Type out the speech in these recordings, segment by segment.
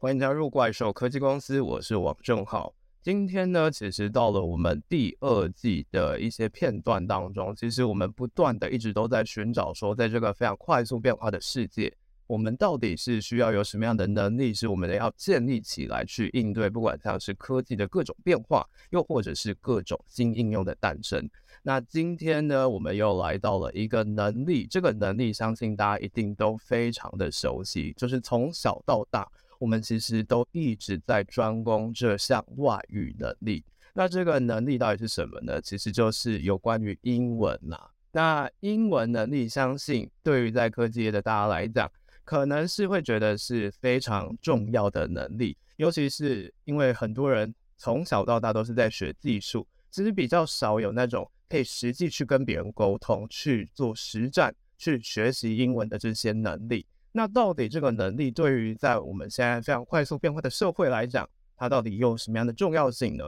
欢迎加入怪兽科技公司，我是王正浩。今天呢，其实到了我们第二季的一些片段当中，其实我们不断的一直都在寻找说，在这个非常快速变化的世界，我们到底是需要有什么样的能力，是我们要建立起来去应对，不管像是科技的各种变化，又或者是各种新应用的诞生。那今天呢，我们又来到了一个能力，这个能力相信大家一定都非常的熟悉，就是从小到大。我们其实都一直在专攻这项外语能力。那这个能力到底是什么呢？其实就是有关于英文啦。那英文能力，相信对于在科技业的大家来讲，可能是会觉得是非常重要的能力。尤其是因为很多人从小到大都是在学技术，其实比较少有那种可以实际去跟别人沟通、去做实战、去学习英文的这些能力。那到底这个能力对于在我们现在非常快速变化的社会来讲，它到底有什么样的重要性呢？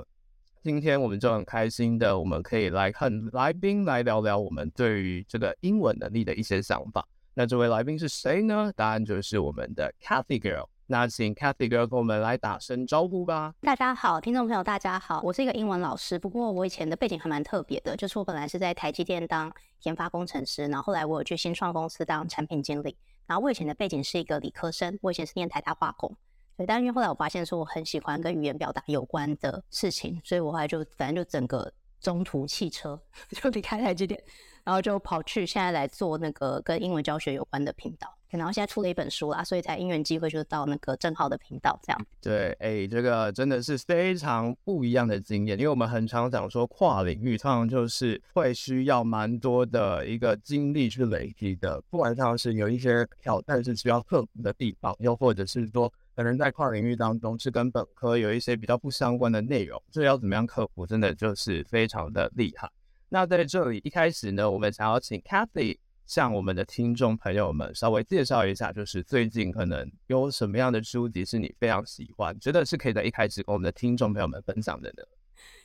今天我们就很开心的，我们可以来和来宾来聊聊我们对于这个英文能力的一些想法。那这位来宾是谁呢？答案就是我们的 Cathy Girl。那请 Cathy Girl 跟我们来打声招呼吧。大家好，听众朋友大家好，我是一个英文老师，不过我以前的背景还蛮特别的，就是我本来是在台积电当研发工程师，然后后来我有去新创公司当产品经理。然后我以前的背景是一个理科生，我以前是念台大化工，所以但是因为后来我发现说我很喜欢跟语言表达有关的事情，所以我后来就反正就整个中途汽车，就离开台积电，然后就跑去现在来做那个跟英文教学有关的频道。然后现在出了一本书啦，所以才因缘机会就到那个正浩的频道这样。对，哎，这个真的是非常不一样的经验，因为我们很常讲说跨领域，通常就是会需要蛮多的一个精力去累积的，不管像是有一些挑战是需要克服的地方，又或者是说可能在跨领域当中是跟本科有一些比较不相关的内容，这要怎么样克服，真的就是非常的厉害。那在这里一开始呢，我们想要请 Cathy。向我们的听众朋友们稍微介绍一下，就是最近可能有什么样的书籍是你非常喜欢，觉得是可以在一开始跟我们的听众朋友们分享的呢？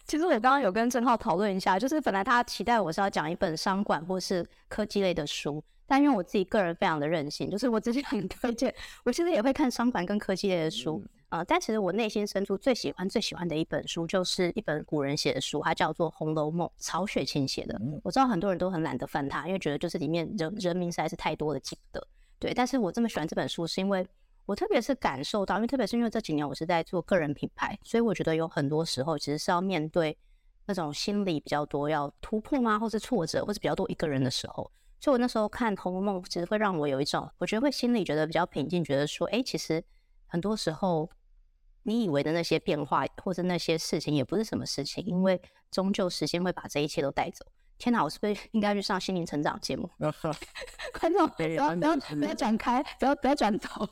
其实我刚刚有跟郑浩讨论一下，就是本来他期待我是要讲一本商管或是科技类的书，但因为我自己个人非常的任性，就是我自己很推荐，我其实也会看商管跟科技类的书。呃，但其实我内心深处最喜欢、最喜欢的一本书，就是一本古人写的书，它叫做《红楼梦》，曹雪芹写的。我知道很多人都很懒得翻它，因为觉得就是里面人人名实在是太多的记不得。对，但是我这么喜欢这本书，是因为我特别是感受到，因为特别是因为这几年我是在做个人品牌，所以我觉得有很多时候其实是要面对那种心理比较多要突破吗，或是挫折，或是比较多一个人的时候。所以我那时候看《红楼梦》，其实会让我有一种，我觉得会心里觉得比较平静，觉得说，哎，其实很多时候。你以为的那些变化或者那些事情也不是什么事情，因为终究时间会把这一切都带走。天哪，我是不是应该去上心灵成长节目？观众 不要不要不要转开，不要不要转头。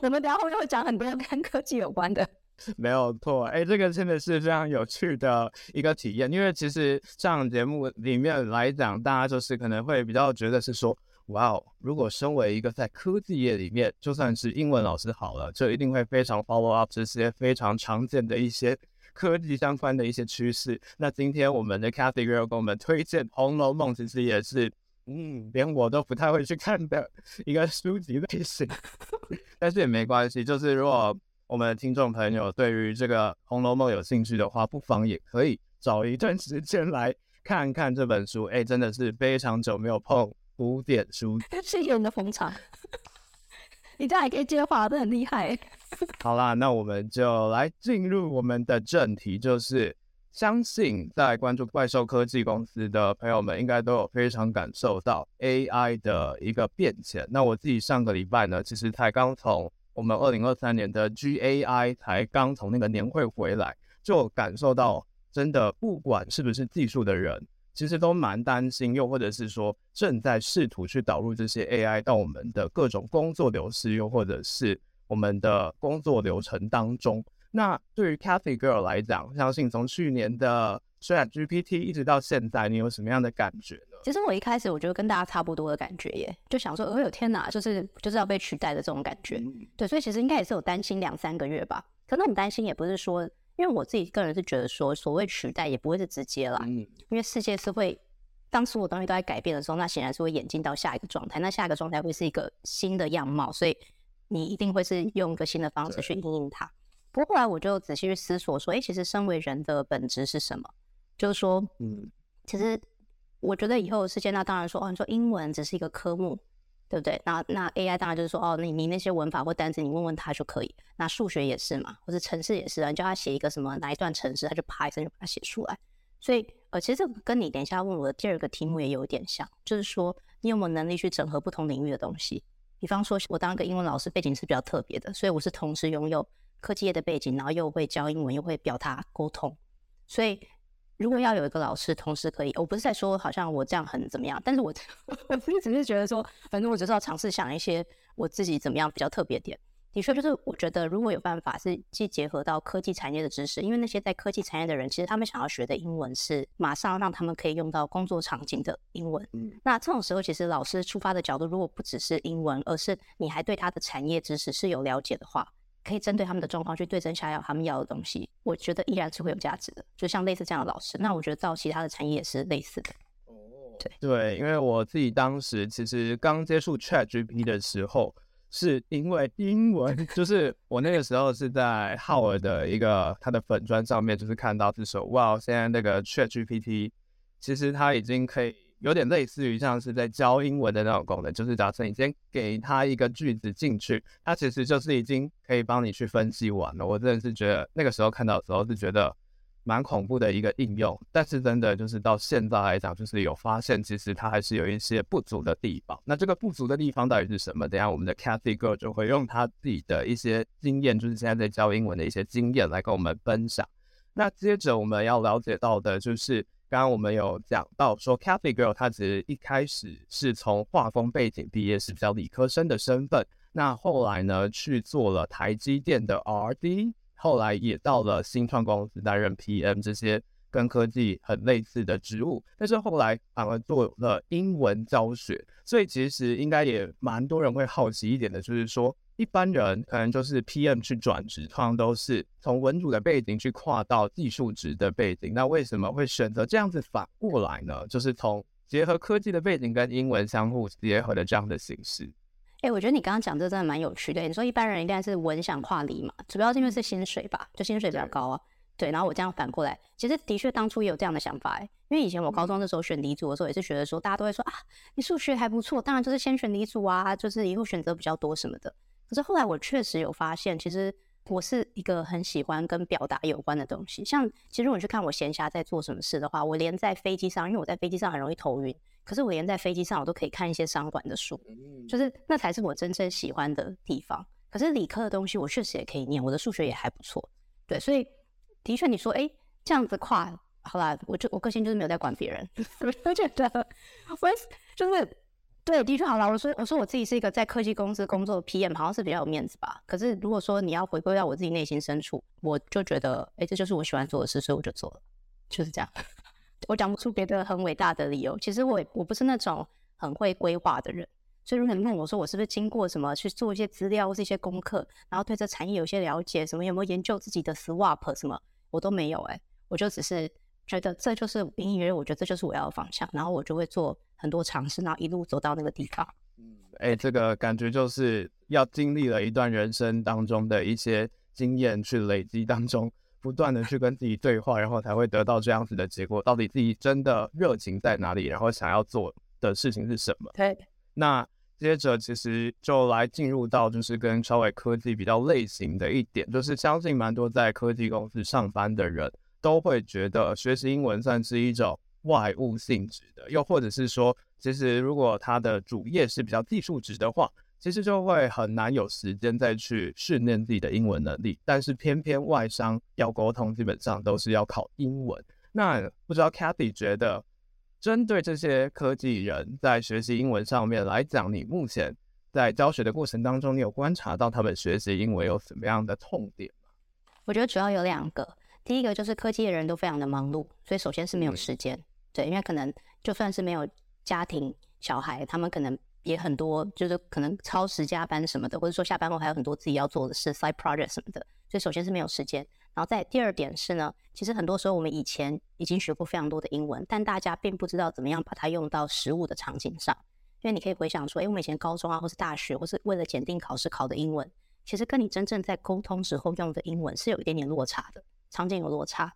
我们等下后面会讲很多跟科技有关的。没有错，哎，这个真的是非常有趣的一个体验，因为其实上节目里面来讲，大家就是可能会比较觉得是说。哇哦！如果身为一个在科技业里面，就算是英文老师好了，就一定会非常 follow up 这些非常常见的一些科技相关的一些趋势。那今天我们的 Cathy Girl 给我们推荐《红楼梦》，其实也是，嗯，连我都不太会去看的一个书籍类型。但是也没关系，就是如果我们的听众朋友对于这个《红楼梦》有兴趣的话，不妨也可以找一段时间来看看这本书。哎，真的是非常久没有碰。古典书，谢谢你的捧场。你这样还可以接话，这很厉害。好啦，那我们就来进入我们的正题，就是相信在关注怪兽科技公司的朋友们，应该都有非常感受到 AI 的一个变迁。那我自己上个礼拜呢，其实才刚从我们二零二三年的 GAI 才刚从那个年会回来，就感受到真的，不管是不是技术的人。其实都蛮担心，又或者是说正在试图去导入这些 AI 到我们的各种工作流失，又或者是我们的工作流程当中。那对于 Cathy Girl 来讲，相信从去年的 ChatGPT 一直到现在，你有什么样的感觉呢？其实我一开始我觉得跟大家差不多的感觉耶，就想说，哎呦天哪，就是就是要被取代的这种感觉。嗯、对，所以其实应该也是有担心两三个月吧。可能很担心也不是说。因为我自己个人是觉得说，所谓取代也不会是直接啦，嗯，因为世界是会，当所有东西都在改变的时候，那显然是会演进到下一个状态，那下一个状态会是一个新的样貌，所以你一定会是用一个新的方式去应用它。不过后来我就仔细去思索说，哎，其实身为人的本质是什么？就是说，嗯，其实我觉得以后的世界，那当然说，哦，你说英文只是一个科目，对不对？那那 AI 当然就是说，哦，你你那些文法或单词，你问问他就可以。那数学也是嘛，或者程式也是啊，你叫他写一个什么哪一段程式，他就啪一声就把它写出来。所以，呃，其实这个跟你等一下问我的第二个题目也有点像，就是说，你有没有能力去整合不同领域的东西？比方说，我当一个英文老师，背景是比较特别的，所以我是同时拥有科技业的背景，然后又会教英文，又会表达沟通。所以，如果要有一个老师同时可以，我不是在说好像我这样很怎么样，但是我 我只是觉得说，反正我只是要尝试想一些我自己怎么样比较特别点。的确，就是我觉得如果有办法是既结合到科技产业的知识，因为那些在科技产业的人，其实他们想要学的英文是马上让他们可以用到工作场景的英文。嗯，那这种时候，其实老师出发的角度，如果不只是英文，而是你还对他的产业知识是有了解的话，可以针对他们的状况去对症下药，他们要的东西，我觉得依然是会有价值的。就像类似这样的老师，那我觉得到其他的产业也是类似的。哦，对对，因为我自己当时其实刚接触 ChatGPT 的时候。是因为英文，就是我那个时候是在浩尔的一个他的粉砖上面，就是看到是说哇，现在那个 ChatGPT 其实它已经可以有点类似于像是在教英文的那种功能，就是假设你先给他一个句子进去，它其实就是已经可以帮你去分析完了。我真的是觉得那个时候看到的时候是觉得。蛮恐怖的一个应用，但是真的就是到现在来讲，就是有发现，其实它还是有一些不足的地方。那这个不足的地方到底是什么？等下我们的 Cathy Girl 就会用她自己的一些经验，就是现在在教英文的一些经验来跟我们分享。那接着我们要了解到的就是，刚刚我们有讲到说，Cathy Girl 她其实一开始是从画风背景毕业，是比较理科生的身份。那后来呢，去做了台积电的 RD。后来也到了新创公司担任 PM 这些跟科技很类似的职务，但是后来反而做了英文教学，所以其实应该也蛮多人会好奇一点的，就是说一般人可能就是 PM 去转职，通常都是从文组的背景去跨到技术职的背景，那为什么会选择这样子反过来呢？就是从结合科技的背景跟英文相互结合的这样的形式。哎、欸，我觉得你刚刚讲这真的蛮有趣的。你说一般人应该是文想跨理嘛，主要是因为是薪水吧，就薪水比较高啊。对，然后我这样反过来，其实的确当初也有这样的想法哎。因为以前我高中的时候选理组的时候，也是觉得说大家都会说啊，你数学还不错，当然就是先选理组啊，就是以后选择比较多什么的。可是后来我确实有发现，其实我是一个很喜欢跟表达有关的东西。像其实如果你去看我闲暇在做什么事的话，我连在飞机上，因为我在飞机上很容易头晕。可是我连在飞机上，我都可以看一些商管的书，就是那才是我真正喜欢的地方。可是理科的东西，我确实也可以念，我的数学也还不错，对，所以的确你说，哎、欸，这样子跨，好啦，我就我个性就是没有在管别人，我觉得 我就是对，的确好啦。我说我说我自己是一个在科技公司工作的 PM，好像是比较有面子吧。可是如果说你要回归到我自己内心深处，我就觉得，哎、这就是我喜欢做的事，所以我就做了，就是这样。我讲不出别的很伟大的理由。其实我我不是那种很会规划的人，所以如果你问我说我是不是经过什么去做一些资料或是一些功课，然后对这产业有些了解，什么有没有研究自己的 SWAP 什么，我都没有哎、我就只是觉得这就是隐隐约约，我觉得这就是我要的方向，然后我就会做很多尝试，然后一路走到那个地方。嗯，哎、欸，这个感觉就是要经历了一段人生当中的一些经验去累积当中。不断的去跟自己对话，然后才会得到这样子的结果。到底自己真的热情在哪里？然后想要做的事情是什么？对。那接着其实就来进入到就是跟稍微科技比较类型的一点，就是相信蛮多在科技公司上班的人都会觉得学习英文算是一种外务性质的，又或者是说，其实如果他的主业是比较技术职的话。其实就会很难有时间再去训练自己的英文能力，但是偏偏外商要沟通，基本上都是要考英文。那不知道 Cathy 觉得，针对这些科技人在学习英文上面来讲，你目前在教学的过程当中，你有观察到他们学习英文有什么样的痛点吗？我觉得主要有两个，第一个就是科技的人都非常的忙碌，所以首先是没有时间，对，因为可能就算是没有家庭小孩，他们可能。也很多，就是可能超时加班什么的，或者说下班后还有很多自己要做的事，side project 什么的。所以首先是没有时间，然后再第二点是呢，其实很多时候我们以前已经学过非常多的英文，但大家并不知道怎么样把它用到实务的场景上。因因为你可以回想说，诶，我们以前高中啊，或是大学，或是为了检定考试考的英文，其实跟你真正在沟通时候用的英文是有一点点落差的，场景有落差。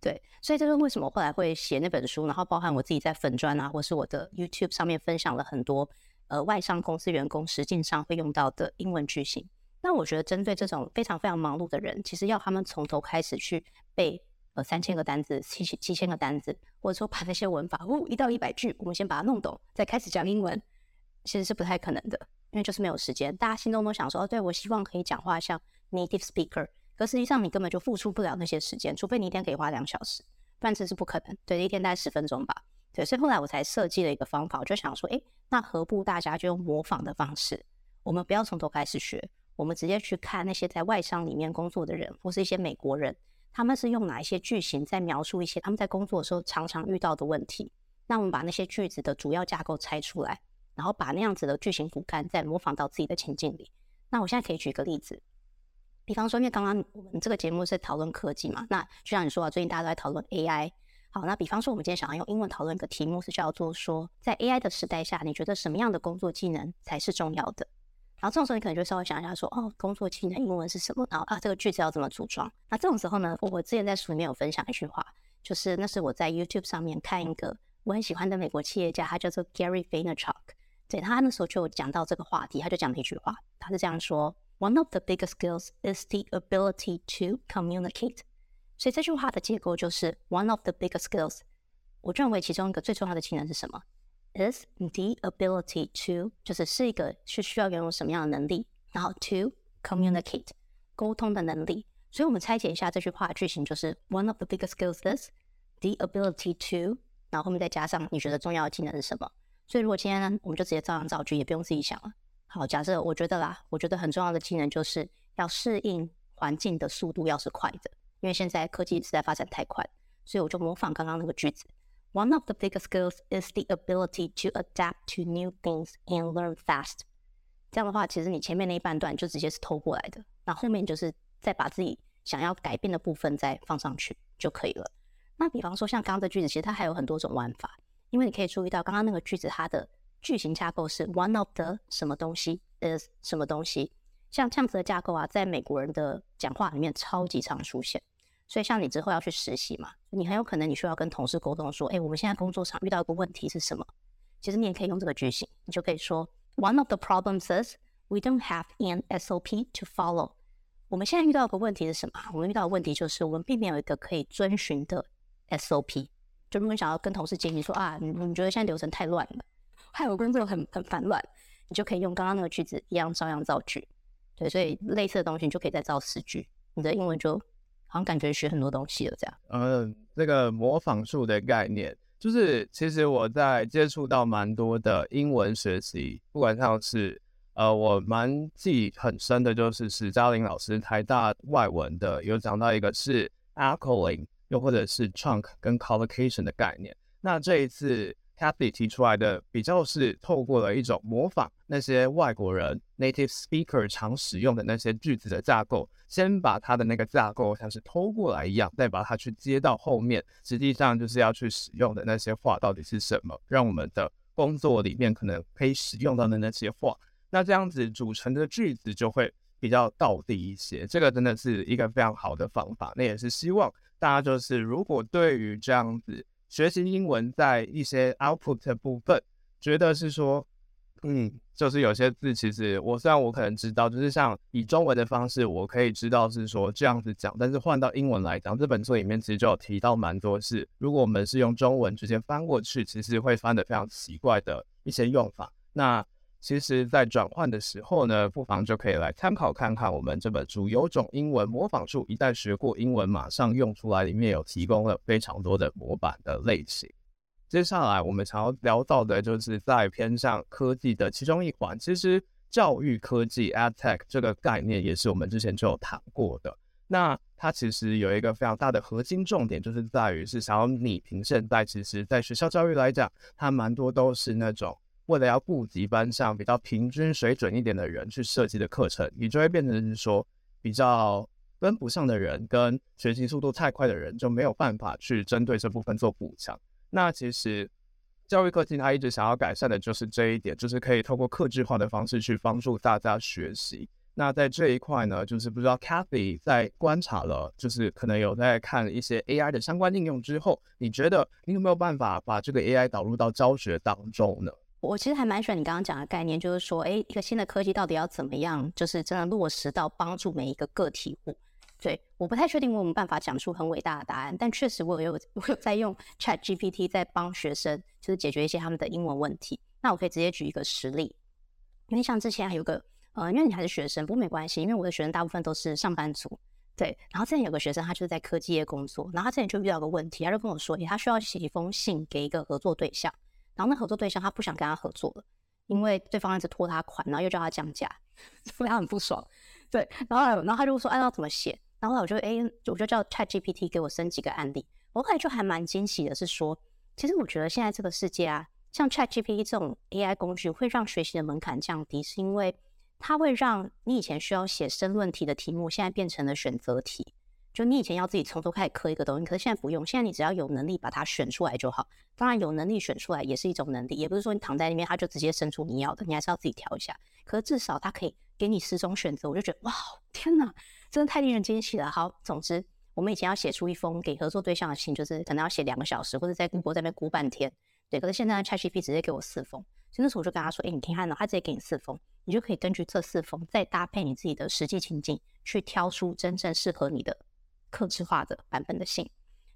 对，所以这是为什么后来会写那本书，然后包含我自己在粉砖啊，或是我的 YouTube 上面分享了很多呃外商公司员工实际上会用到的英文句型。那我觉得针对这种非常非常忙碌的人，其实要他们从头开始去背呃三千个单字、七七千个单字，或者说把那些文法，呜一到一百句，我们先把它弄懂，再开始讲英文，其实是不太可能的，因为就是没有时间。大家心中都想说，哦，对，我希望可以讲话像 native speaker。可实际上，你根本就付出不了那些时间，除非你一天可以花两小时，不然这是不可能。对，一天大概十分钟吧。对，所以后来我才设计了一个方法，我就想说，诶，那何不大家就用模仿的方式，我们不要从头开始学，我们直接去看那些在外商里面工作的人，或是一些美国人，他们是用哪一些句型在描述一些他们在工作的时候常常遇到的问题。那我们把那些句子的主要架构拆出来，然后把那样子的句型骨干再模仿到自己的情境里。那我现在可以举个例子。比方说，因为刚刚我们这个节目是讨论科技嘛，那就像你说啊，最近大家都在讨论 AI。好，那比方说，我们今天想要用英文讨论一个题目，是叫做说，在 AI 的时代下，你觉得什么样的工作技能才是重要的？然后这种时候，你可能就稍微想一下说，哦，工作技能英文是什么？然后啊，这个句子要怎么组装？那这种时候呢，我之前在书里面有分享一句话，就是那是我在 YouTube 上面看一个我很喜欢的美国企业家，他叫做 Gary Vaynerchuk。对，他那时候就讲到这个话题，他就讲了一句话，他是这样说。One of the biggest skills is the ability to communicate。所以这句话的结构就是 One of the biggest skills。我认为其中一个最重要的技能是什么？Is the ability to，就是是一个是需要拥有什么样的能力，然后 to communicate，沟通的能力。所以我们拆解一下这句话的句型，就是 One of the biggest skills is the ability to，然后后面再加上你觉得重要的技能是什么。所以如果今天呢，我们就直接照样造句，也不用自己想了。 好，假设我觉得啦，我觉得很重要的技能就是要适应环境的速度要是快的，因为现在科技实在发展太快，所以我就模仿刚刚那个句子。One of the biggest skills is the ability to adapt to new things and learn fast。这样的话，其实你前面那一半段就直接是偷过来的，那后面就是再把自己想要改变的部分再放上去就可以了。那比方说像刚刚的句子，其实它还有很多种玩法，因为你可以注意到刚刚那个句子它的。句型架构是 one of the 什么东西 is 什么东西，像这样子的架构啊，在美国人的讲话里面超级常出现。所以像你之后要去实习嘛，你很有可能你需要跟同事沟通说，哎，我们现在工作上遇到一个问题是什么？其实你也可以用这个句型，你就可以说 one of the problems is we don't have an SOP to follow。我们现在遇到一个问题是什么？我们遇到的问题就是我们并没有一个可以遵循的 SOP。就如果你想要跟同事建议说啊，你你觉得现在流程太乱了。还有工作很很烦乱，你就可以用刚刚那个句子一样照样造句，对，所以类似的东西你就可以再造十句，你的英文就好像感觉学很多东西了这样。嗯，这个模仿术的概念，就是其实我在接触到蛮多的英文学习，不管像是呃，我蛮记很深的，就是史嘉玲老师台大外文的有讲到一个是 echoing，又或者是 chunk 跟 collocation 的概念。那这一次。Kathy 提出来的比较是透过了一种模仿那些外国人 native speaker 常使用的那些句子的架构，先把它的那个架构像是偷过来一样，再把它去接到后面，实际上就是要去使用的那些话到底是什么，让我们的工作里面可能可以使用到的那些话，那这样子组成的句子就会比较道地一些。这个真的是一个非常好的方法，那也是希望大家就是如果对于这样子。学习英文在一些 output 的部分，觉得是说，嗯，就是有些字其实我虽然我可能知道，就是像以中文的方式，我可以知道是说这样子讲，但是换到英文来讲，这本书里面其实就有提到蛮多是，如果我们是用中文直接翻过去，其实会翻得非常奇怪的一些用法。那其实，在转换的时候呢，不妨就可以来参考看看我们这本书《有种英文模仿术》，一旦学过英文，马上用出来。里面有提供了非常多的模板的类型。接下来，我们想要聊到的就是在偏向科技的其中一环。其实，教育科技 （EdTech） 这个概念也是我们之前就有谈过的。那它其实有一个非常大的核心重点，就是在于是想要拟平现在其实在学校教育来讲，它蛮多都是那种。为了要顾及班上比较平均水准一点的人去设计的课程，你就会变成是说比较跟不上的人跟学习速度太快的人就没有办法去针对这部分做补强。那其实教育科技它一直想要改善的就是这一点，就是可以透过客制化的方式去帮助大家学习。那在这一块呢，就是不知道 Cathy 在观察了，就是可能有在看一些 AI 的相关应用之后，你觉得你有没有办法把这个 AI 导入到教学当中呢？我其实还蛮喜欢你刚刚讲的概念，就是说，哎，一个新的科技到底要怎么样，就是真的落实到帮助每一个个体户。对，我不太确定我有没有办法讲出很伟大的答案，但确实我有 我有在用 ChatGPT 在帮学生，就是解决一些他们的英文问题。那我可以直接举一个实例，因为像之前还有个。呃，因为你还是学生，不过没关系，因为我的学生大部分都是上班族，对。然后之前有个学生，他就是在科技业工作，然后他之前就遇到个问题，他就跟我说，他需要写一封信给一个合作对象，然后那合作对象他不想跟他合作了，因为对方一直拖他款，然后又叫他降价，所以他很不爽，对。然后，然后他就说，哎，要怎么写？然后我就，诶，我就叫 ChatGPT 给我生几个案例。我后来就还蛮惊喜的，是说，其实我觉得现在这个世界啊，像 ChatGPT 这种 AI 工具会让学习的门槛降低，是因为。它会让你以前需要写申论题的题目，现在变成了选择题。就你以前要自己从头开始刻一个东西，可是现在不用，现在你只要有能力把它选出来就好。当然，有能力选出来也是一种能力，也不是说你躺在那边，它就直接生出你要的，你还是要自己挑一下。可是至少它可以给你十种选择，我就觉得哇，天哪，真的太令人惊喜了。好，总之，我们以前要写出一封给合作对象的信，就是可能要写两个小时，或者在 Google 在那边估半天。对，可是现在 ChatGPT 直接给我四封，所以那时候我就跟他说：“哎，你听看呢，他直接给你四封。”你就可以根据这四封，再搭配你自己的实际情境，去挑出真正适合你的客制化的版本的信。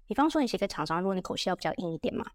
比方说，你写给厂商，如果你口气要比较硬一点嘛，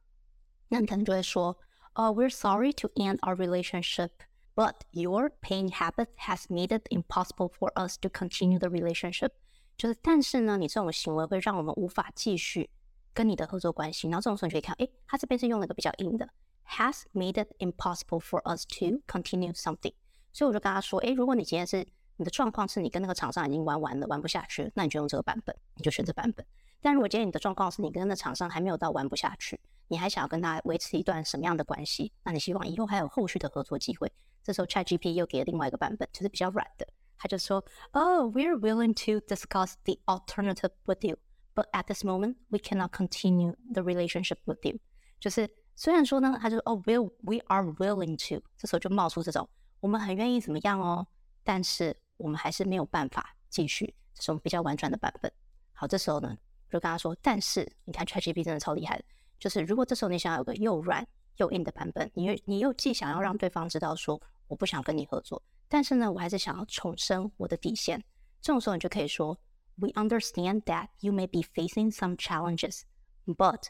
那你可能就会说：“呃、uh,，We're sorry to end our relationship, but your paying habit has made it impossible for us to continue the relationship。”就是，但是呢，你这种行为会让我们无法继续跟你的合作关系。然后这种时候你可以看，诶，他这边是用了一个比较硬的，has made it impossible for us to continue something。所以我就跟他说，诶，如果你今天是 你的状况是你跟那个厂商已经玩完了，玩不下去，那你就用这个版本，你就选这版本。但如果今天你的状况是你跟那个厂商还没有到玩不下去，你还想要跟他维持一段什么样的关系？那你希望以后还有后续的合作机会。这时候 ChatGPT 又给了另外一个版本，就是比较软的，他就说，Oh, we're willing to discuss the alternative with you, but at this moment we cannot continue the relationship with you。就是虽然说呢，他就说，Oh, we we are willing to，这时候就冒出这种。我们很愿意怎么样哦，但是我们还是没有办法继续这种比较婉转的版本。好，这时候呢，就跟他说，但是你看 ChatGPT 真的超厉害的，就是如果这时候你想要有个又软又硬的版本，你又你又既想要让对方知道说我不想跟你合作，但是呢，我还是想要重申我的底线。这种时候你就可以说，We understand that you may be facing some challenges, but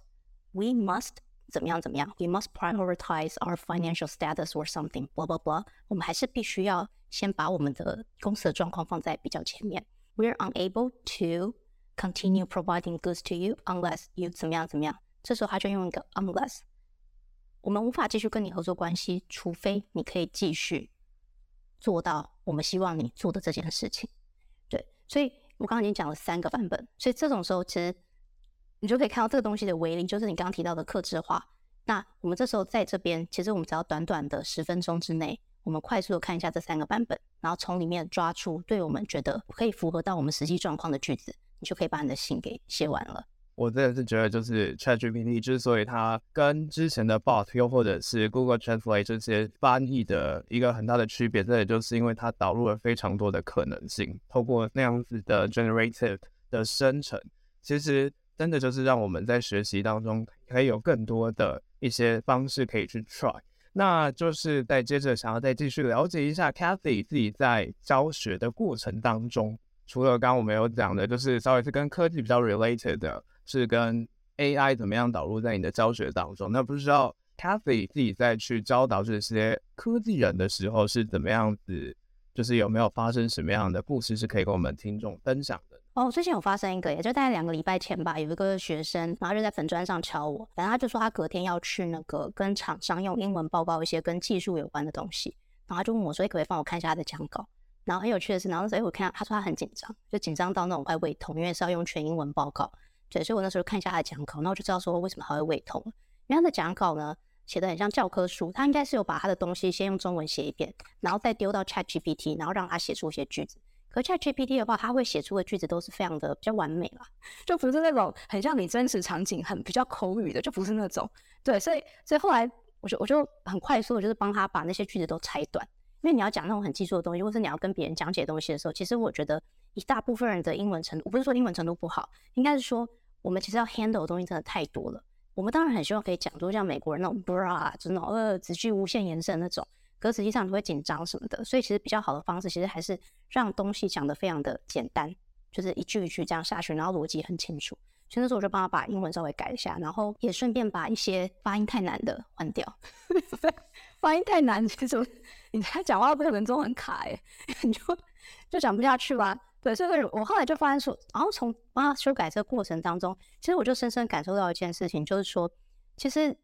we must 怎么样？怎么样？We must prioritize our financial status or something. Blah blah blah. 我们还是必须要先把我们的公司的状况放在比较前面。We're unable to continue providing goods to you unless you 怎么样怎么样。这时候他就用一个 unless。我们无法继续跟你合作关系，除非你可以继续做到我们希望你做的这件事情。对，所以我刚刚已经讲了三个版本，所以这种时候其实。 你就可以看到这个东西的威力，就是你刚刚提到的克制化。那我们这时候在这边，其实我们只要短短的十分钟之内，我们快速的看一下这三个版本，然后从里面抓出对我们觉得可以符合到我们实际状况的句子，你就可以把你的信给写完了。我真的是觉得，就是 ChatGPT 之所以它跟之前的 Bot 又或者是 Google Translate 这些翻译的一个很大的区别，这也就是因为它导入了非常多的可能性，透过那样子的 Generative 的生成，其实。真的就是让我们在学习当中可以有更多的一些方式可以去 try，那就是再接着想要再继续了解一下 Cathy 自己在教学的过程当中，除了刚刚我们有讲的，就是稍微是跟科技比较 related 的，是跟 AI 怎么样导入在你的教学当中，那不知道 Cathy 自己在去教导这些科技人的时候是怎么样子，就是有没有发生什么样的故事是可以跟我们听众分享的？哦，最近有发生一个，也就大概两个礼拜前吧，有一个学生，然后就在粉砖上敲我，反正他就说他隔天要去那个跟厂商用英文报告一些跟技术有关的东西，然后他就问我说，可不可以帮我看一下他的讲稿？然后很有趣的是，然后所以我看他说他很紧张，就紧张到那种快胃痛，因为是要用全英文报告。对，所以我那时候看一下他的讲稿，然后我就知道说为什么他会胃痛，因为他的讲稿呢写的很像教科书，他应该是有把他的东西先用中文写一遍，然后再丢到 ChatGPT，然后让他写出一些句子。可 ChatGPT 的话，它会写出的句子都是非常的比较完美啦，就不是那种很像你真实场景很比较口语的，就不是那种。对，所以所以后来我就我就很快速的，就是帮他把那些句子都拆断，因为你要讲那种很技术的东西，或是你要跟别人讲解东西的时候，其实我觉得一大部分人的英文程度，我不是说英文程度不好，应该是说我们其实要 handle 的东西真的太多了。我们当然很希望可以讲出像美国人那种 bra，就那种呃直句无限延伸那种。可实际上你会紧张什么的，所以其实比较好的方式，其实还是让东西讲得非常的简单，就是一句一句这样下去，然后逻辑很清楚。所以那时候我就帮他把英文稍微改一下，然后也顺便把一些发音太难的换掉。发音太难，其实你在讲话过程中很卡哎，你就就讲不下去吧。对，所以我后来就发现说，然后从帮他修改这个过程当中，其实我就深深感受到一件事情，就是说，其实。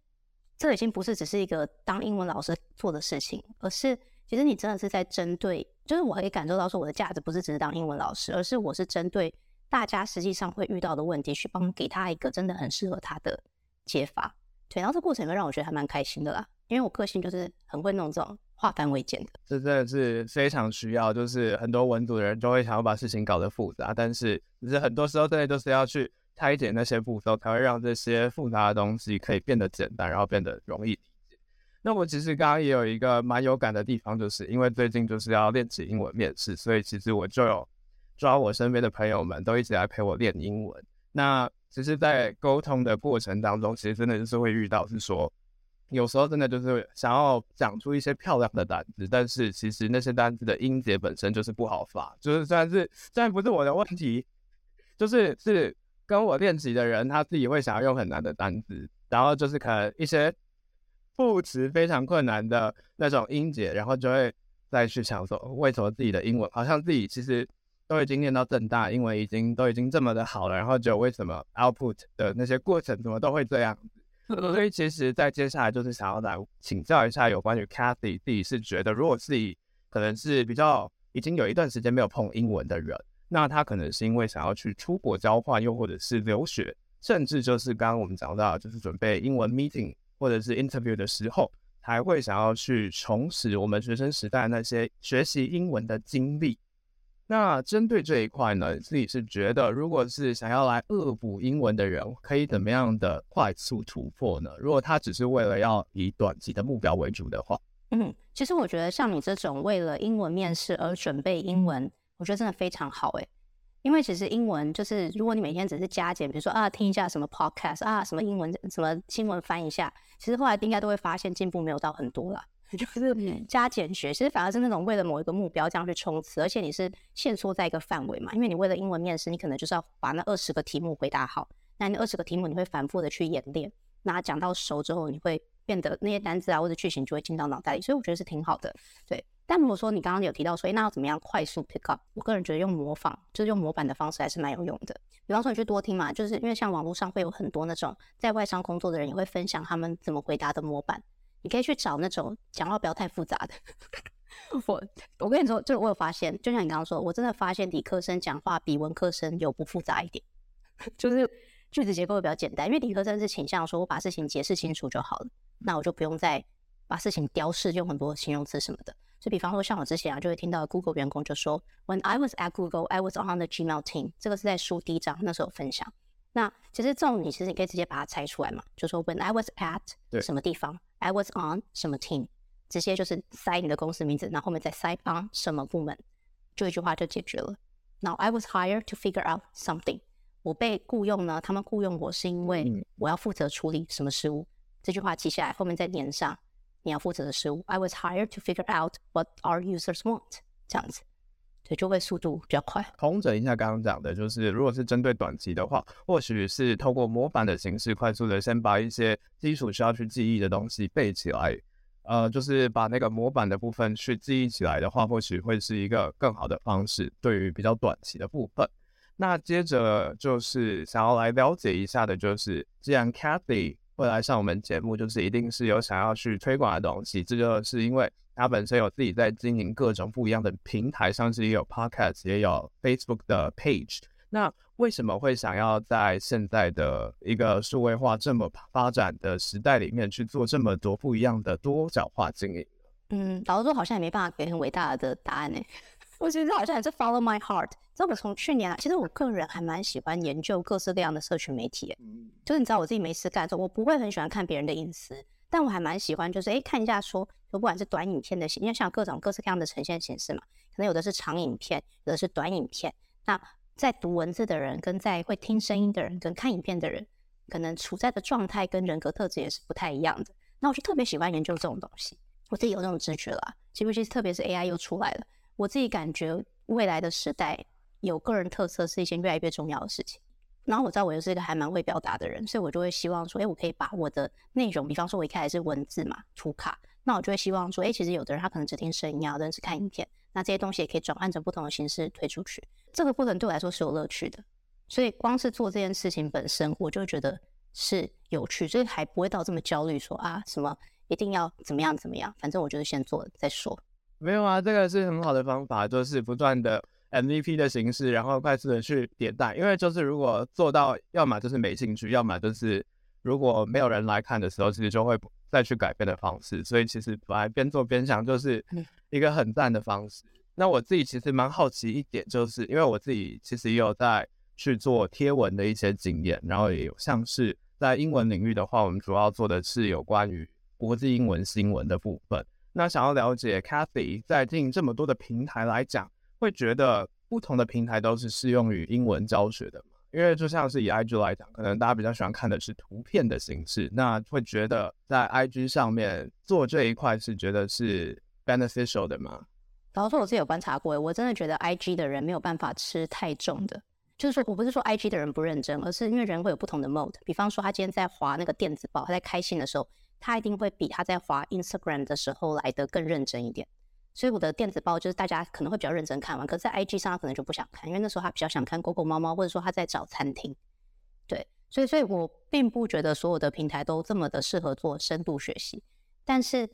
这已经不是只是一个当英文老师做的事情，而是其实你真的是在针对，就是我可以感受到说我的价值不是只是当英文老师，而是我是针对大家实际上会遇到的问题去帮给他一个真的很适合他的解法。对，然后这过程会让我觉得还蛮开心的啦，因为我个性就是很会弄这种化繁为简的。这真的是非常需要，就是很多文组的人都会想要把事情搞得复杂，但是其实很多时候真的都是要去。拆解那些步骤，才会让这些复杂的东西可以变得简单，然后变得容易理解。那我其实刚刚也有一个蛮有感的地方，就是因为最近就是要练习英文面试，所以其实我就有抓我身边的朋友们都一起来陪我练英文。那其实，在沟通的过程当中，其实真的就是会遇到，是说有时候真的就是想要讲出一些漂亮的单词，但是其实那些单词的音节本身就是不好发，就是虽然是虽然不是我的问题，就是是。跟我练习的人，他自己会想要用很难的单词，然后就是可能一些副词非常困难的那种音节，然后就会再去想说，为什么自己的英文好像自己其实都已经念到正大，英文已经都已经这么的好了，然后就为什么 output 的那些过程怎么都会这样子？所以其实，在接下来就是想要来请教一下有关于 Cathy 自己是觉得，如果自己可能是比较已经有一段时间没有碰英文的人。那他可能是因为想要去出国交换，又或者是留学，甚至就是刚刚我们讲到，就是准备英文 meeting 或者是 interview 的时候，才会想要去重拾我们学生时代那些学习英文的经历。那针对这一块呢，自己是觉得，如果是想要来恶补英文的人，可以怎么样的快速突破呢？如果他只是为了要以短期的目标为主的话，嗯，其实我觉得像你这种为了英文面试而准备英文。我觉得真的非常好诶，因为其实英文就是，如果你每天只是加减，比如说啊听一下什么 podcast 啊，什么英文什么新闻翻一下，其实后来应该都会发现进步没有到很多啦。就是加减学，其实反而是那种为了某一个目标这样去冲刺，而且你是限缩在一个范围嘛，因为你为了英文面试，你可能就是要把那二十个题目回答好，那那二十个题目你会反复的去演练，那讲到熟之后，你会变得那些单词啊或者句型就会进到脑袋里，所以我觉得是挺好的，对。但如果说你刚刚有提到说，诶，那要怎么样快速 pick up？我个人觉得用模仿，就是用模板的方式还是蛮有用的。比方说你去多听嘛，就是因为像网络上会有很多那种在外商工作的人也会分享他们怎么回答的模板，你可以去找那种讲话不要太复杂的。我我跟你说，就是我有发现，就像你刚刚说，我真的发现理科生讲话比文科生有不复杂一点，就是句子结构会比较简单，因为理科生是倾向说我把事情解释清楚就好了，那我就不用再把事情雕饰，用很多形容词什么的。就比方说，像我之前啊，就会听到 Google 员工就说，When I was at Google, I was on the Gmail team。这个是在书第一章那时候分享。那其实这种你其实你可以直接把它拆出来嘛，就说 When I was at 什么地方，I was on 什么 team，直接就是塞你的公司名字，然后后面再塞 on 什么部门，就一句话就解决了。Now I was hired to figure out something。我被雇佣呢，他们雇佣我是因为我要负责处理什么事务。这句话记下来，后面再连上。你要负责的事物，I was hired to figure out what our users want，这样子，对，就会速度比较快。统整一下刚刚讲的，就是如果是针对短期的话，或许是透过模板的形式，快速的先把一些基础需要去记忆的东西背起来。呃，就是把那个模板的部分去记忆起来的话，或许会是一个更好的方式，对于比较短期的部分。那接着就是想要来了解一下的，就是既然 Cathy。会来上我们节目，就是一定是有想要去推广的东西。这就是因为他本身有自己在经营各种不一样的平台，像是也有 Podcast，也有 Facebook 的 Page。那为什么会想要在现在的一个数位化这么发展的时代里面去做这么多不一样的多角化经营？嗯，老实说好像也没办法给很伟大的答案呢。我觉得好像也是 follow my heart。知道我从去年，其实我个人还蛮喜欢研究各式各样的社群媒体。就是你知道我自己没事干的时候，我不会很喜欢看别人的隐私，但我还蛮喜欢，就是哎看一下说，不管是短影片的形，因为像各种各式各样的呈现形式嘛，可能有的是长影片，有的是短影片。那在读文字的人，跟在会听声音的人，跟看影片的人，可能处在的状态跟人格特质也是不太一样的。那我就特别喜欢研究这种东西，我自己有那种直觉啦。其实，特别是 AI 又出来了，我自己感觉未来的时代。有个人特色是一件越来越重要的事情。然后我知道我又是一个还蛮会表达的人，所以我就会希望说，哎，我可以把我的内容，比方说我一开始是文字嘛，图卡，那我就会希望说，哎，其实有的人他可能只听声音啊，有的人只看影片，那这些东西也可以转换成不同的形式推出去。这个过程对我来说是有乐趣的，所以光是做这件事情本身，我就觉得是有趣，所以还不会到这么焦虑说啊什么一定要怎么样怎么样，反正我就是先做再说。没有啊，这个是很好的方法，就是不断的。MVP 的形式，然后快速的去迭代，因为就是如果做到，要么就是没兴趣，要么就是如果没有人来看的时候，其实就会再去改变的方式。所以其实本来边做边想，就是一个很赞的方式。那我自己其实蛮好奇一点，就是因为我自己其实也有在去做贴文的一些经验，然后也有像是在英文领域的话，我们主要做的是有关于国际英文新闻的部分。那想要了解 Cathy 在经营这么多的平台来讲。会觉得不同的平台都是适用于英文教学的嘛？因为就像是以 IG 来讲，可能大家比较喜欢看的是图片的形式，那会觉得在 IG 上面做这一块是觉得是 beneficial 的吗？然后说我自己有观察过，我真的觉得 IG 的人没有办法吃太重的，就是说我不是说 IG 的人不认真，而是因为人会有不同的 mode。比方说他今天在滑那个电子报，他在开心的时候，他一定会比他在滑 Instagram 的时候来的更认真一点。所以我的电子报就是大家可能会比较认真看完，可是在 IG 上他可能就不想看，因为那时候他比较想看狗狗猫猫，或者说他在找餐厅。对，所以所以我并不觉得所有的平台都这么的适合做深度学习。但是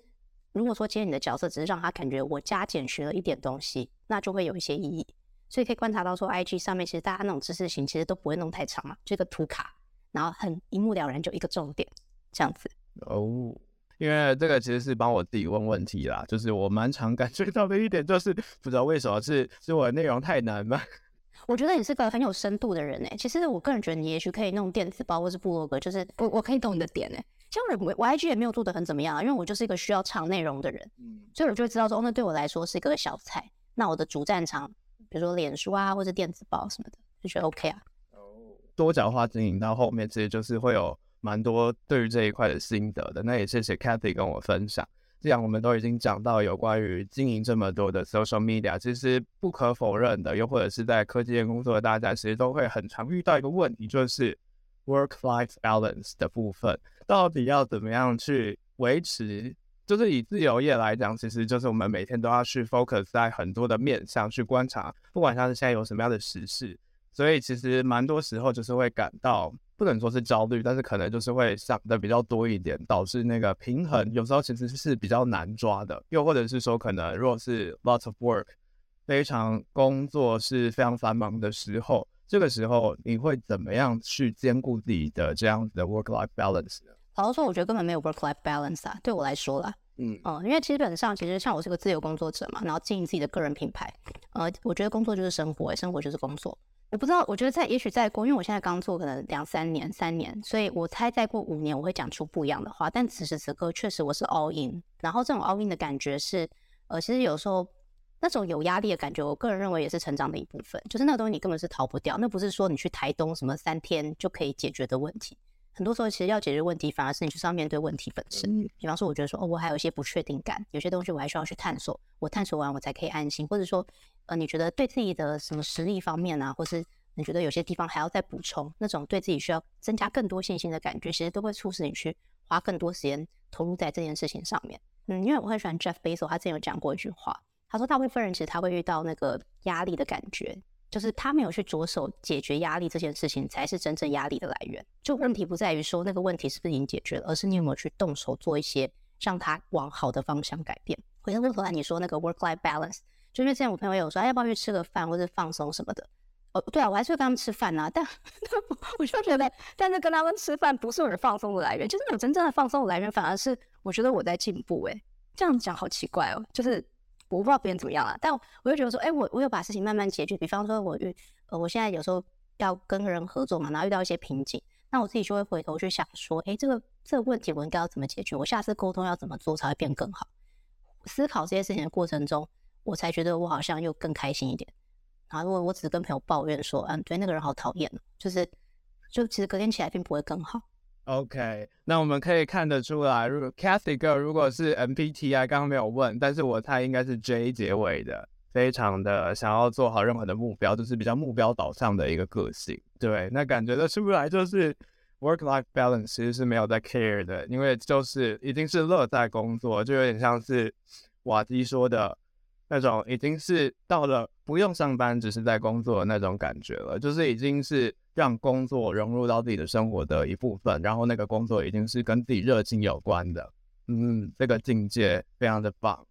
如果说今天你的角色只是让他感觉我加减学了一点东西，那就会有一些意义。所以可以观察到说，IG 上面其实大家那种知识型其实都不会弄太长嘛，这个图卡，然后很一目了然，就一个重点这样子。哦。因为这个其实是帮我自己问问题啦，就是我蛮常感觉到的一点，就是不知道为什么是是我的内容太难吗？我觉得你是个很有深度的人诶。其实我个人觉得你也许可以弄电子包或是部落格，就是我我可以懂你的点诶。像我我 IG 也没有做的很怎么样，啊因为我就是一个需要长内容的人，所以我就会知道说，哦，那对我来说是一个小菜。那我的主战场，比如说脸书啊或者电子报什么的，就觉得 OK 啊。哦，多角化经营到后面，其实就是会有。蛮多对于这一块的心得的，那也谢谢 Cathy 跟我分享。既然我们都已经讲到有关于经营这么多的 social media，其实不可否认的，又或者是在科技业工作的大家，其实都会很常遇到一个问题，就是 work-life balance 的部分，到底要怎么样去维持？就是以自由业来讲，其实就是我们每天都要去 focus 在很多的面向去观察，不管它是现在有什么样的时事，所以其实蛮多时候就是会感到。不能说是焦虑，但是可能就是会想的比较多一点，导致那个平衡有时候其实是比较难抓的。又或者是说，可能如果是 lots of work，非常工作是非常繁忙的时候，这个时候你会怎么样去兼顾自己的这样子的 work life balance 呢？老实说，我觉得根本没有 work life balance 啊，对我来说啦，嗯嗯，因为基本上其实像我是个自由工作者嘛，然后经营自己的个人品牌，呃，我觉得工作就是生活，欸，生活就是工作。我不知道，我觉得在也许再过，因为我现在刚做可能两三年、三年，所以我猜再过五年我会讲出不一样的话。但此时此刻确实我是 all in，然后这种 all in 的感觉是，呃，其实有时候那种有压力的感觉，我个人认为也是成长的一部分。就是那个东西你根本是逃不掉，那不是说你去台东什么三天就可以解决的问题。很多时候其实要解决问题，反而是你就是要面对问题本身。比方说，我觉得说哦，我还有一些不确定感，有些东西我还需要去探索。我探索完我才可以安心，或者说呃，你觉得对自己的什么实力方面啊，或是你觉得有些地方还要再补充，那种对自己需要增加更多信心的感觉，其实都会促使你去花更多时间投入在这件事情上面。嗯，因为我很喜欢 Jeff Bezos，他之前有讲过一句话，他说大部分人其实他会遇到那个压力的感觉，就是他没有去着手解决压力这件事情，才是真正压力的来源。就问题不在于说那个问题是不是已经解决了，而是你有没有去动手做一些让他往好的方向改变。回到头来你说那个 work-life balance，就因为之前我朋友有说，哎，要不要去吃个饭或者放松什么的。哦，对啊，我还是会跟他们吃饭啊，但我就觉得，但是跟他们吃饭不是我放松的来源，就是那种真正的放松的来源，反而是我觉得我在进步。诶，这样讲好奇怪哦，就是我不知道别人怎么样了，但我我就觉得说，哎、我我有把事情慢慢解决。比方说我遇呃，我现在有时候要跟人合作嘛，然后遇到一些瓶颈，那我自己就会回头去想说，哎、这个这个问题我应该要怎么解决？我下次沟通要怎么做才会变更好？思考这些事情的过程中，我才觉得我好像又更开心一点。然后如果我只是跟朋友抱怨说，嗯，对，那个人好讨厌，就是就其实隔天起来并不会更好。OK，那我们可以看得出来，如果 Cathy Girl 如果是 MBTI，刚刚没有问，但是我猜应该是 J 结尾的，非常的想要做好任何的目标，就是比较目标导向的一个个性。对，那感觉得出来就是 work-life balance 其实是没有在 care 的，因为就是已经是乐在工作，就有点像是瓦基说的那种，已经是到了不用上班，只是在工作的那种感觉了，就是已经是。让工作融入到自己的生活的一部分，然后那个工作已经是跟自己热情有关的，嗯，这个境界非常的棒。